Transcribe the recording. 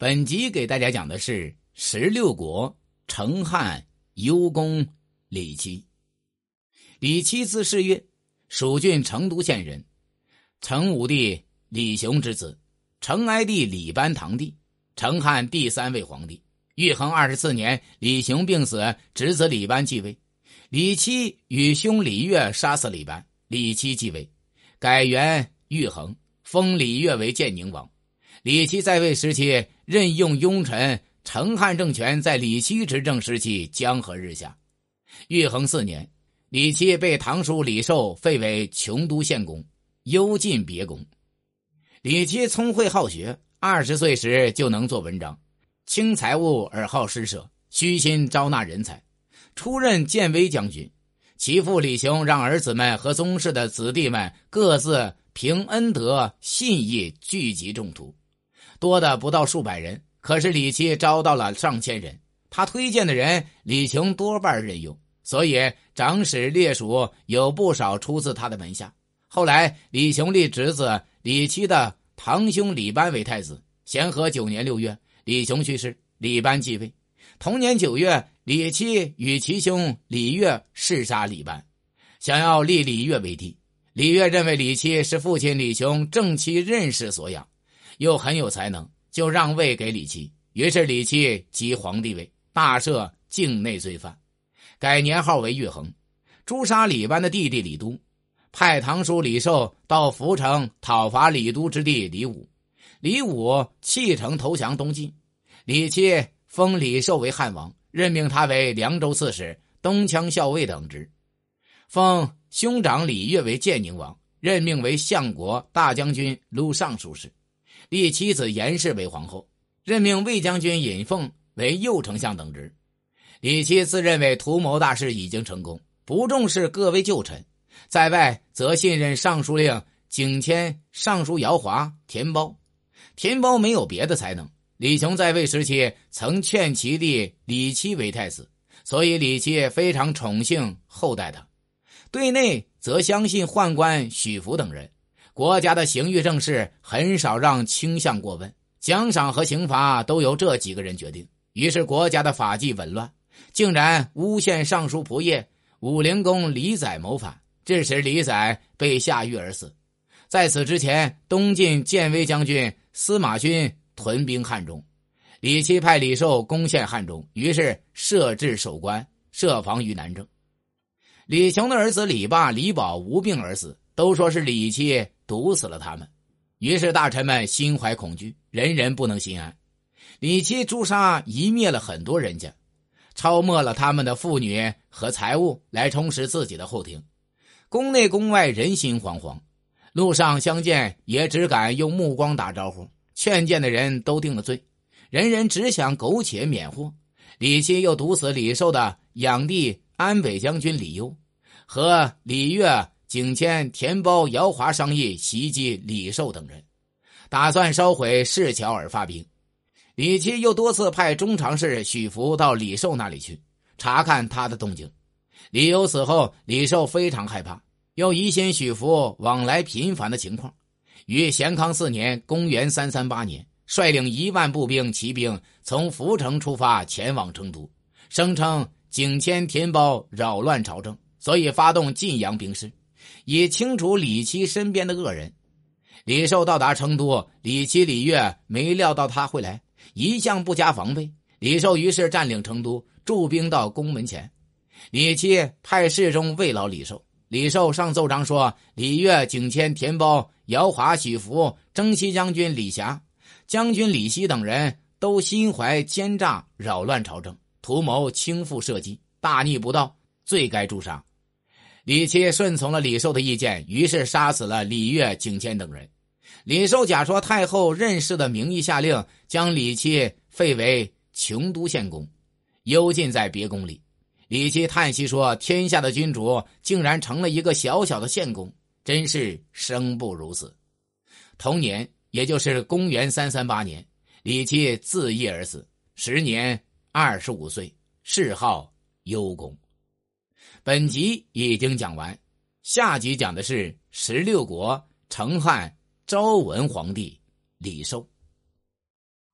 本集给大家讲的是十六国成汉幽公李七。李七字世月，蜀郡成都县人，成武帝李雄之子，成哀帝李班堂弟，成汉第三位皇帝。玉衡二十四年，李雄病死，侄子李班继位。李七与兄李岳杀死李班，李七继位，改元玉衡，封李岳为建宁王。李七在位时期任用庸臣，成汉政权在李七执政时期江河日下。玉衡四年，李七被堂叔李寿废为穷都县公，幽禁别宫。李七聪慧好学，二十岁时就能做文章，轻财物而好施舍，虚心招纳人才。出任建威将军，其父李雄让儿子们和宗室的子弟们各自凭恩德信义聚集众徒。多的不到数百人，可是李七招到了上千人。他推荐的人，李雄多半任用，所以长史列属有不少出自他的门下。后来，李雄立侄子李七的堂兄李班为太子。咸和九年六月，李雄去世，李班继位。同年九月，李七与其兄李岳弑杀李班，想要立李岳为帝。李岳认为李七是父亲李雄正妻任氏所养。又很有才能，就让位给李七。于是李七即皇帝位，大赦境内罪犯，改年号为玉衡，诛杀李班的弟弟李都，派堂叔李寿到涪城讨伐李都之弟李武。李武弃城投降东晋，李七封李寿为汉王，任命他为凉州刺史、东羌校尉等职，封兄长李岳为建宁王，任命为相国、大将军、录尚书事。立妻子严氏为皇后，任命魏将军尹凤为右丞相等职。李七自认为图谋大事已经成功，不重视各位旧臣，在外则信任尚书令景谦、尚书姚华、田包。田包没有别的才能。李雄在位时期曾劝其立李七为太子，所以李七非常宠幸厚待他。对内则相信宦官许福等人。国家的刑狱政事很少让倾向过问，奖赏和刑罚都由这几个人决定。于是国家的法纪紊乱，竟然诬陷尚书仆射武陵公李载谋反，致使李载被下狱而死。在此之前，东晋建威将军司马勋屯兵汉中，李七派李寿攻陷汉中，于是设置守关，设防于南郑。李雄的儿子李霸、李宝无病而死，都说是李七。毒死了他们，于是大臣们心怀恐惧，人人不能心安。李七诛杀一灭了很多人家，抄没了他们的妇女和财物，来充实自己的后庭。宫内宫外人心惶惶，路上相见也只敢用目光打招呼，劝谏的人都定了罪，人人只想苟且免祸。李七又毒死李寿的养弟安北将军李攸和李岳。景谦、田包、姚华商议袭击李寿等人，打算烧毁市桥而发兵。李七又多次派中常侍许福到李寿那里去查看他的动静。李由死后，李寿非常害怕，又疑心许福往来频繁的情况，于咸康四年（公元三三八年）率领一万步兵骑兵从涪城出发前往成都，声称景谦、田包扰乱朝政，所以发动晋阳兵事。以清除李七身边的恶人。李寿到达成都，李七、李月没料到他会来，一向不加防备。李寿于是占领成都，驻兵到宫门前。李七派侍中慰劳李寿。李寿上奏章说：李月、景谦、田包、姚华、许福、征西将军李霞、将军李希等人都心怀奸诈，扰乱朝政，图谋倾覆社稷，大逆不道，罪该诛杀。李七顺从了李寿的意见，于是杀死了李月、景谦等人。李寿假说太后任氏的名义下令，将李七废为琼都县公，幽禁在别宫里。李七叹息说：“天下的君主竟然成了一个小小的县公，真是生不如死。”同年，也就是公元三三八年，李七自缢而死，时年二十五岁，谥号幽公。本集已经讲完，下集讲的是十六国成汉昭文皇帝李寿。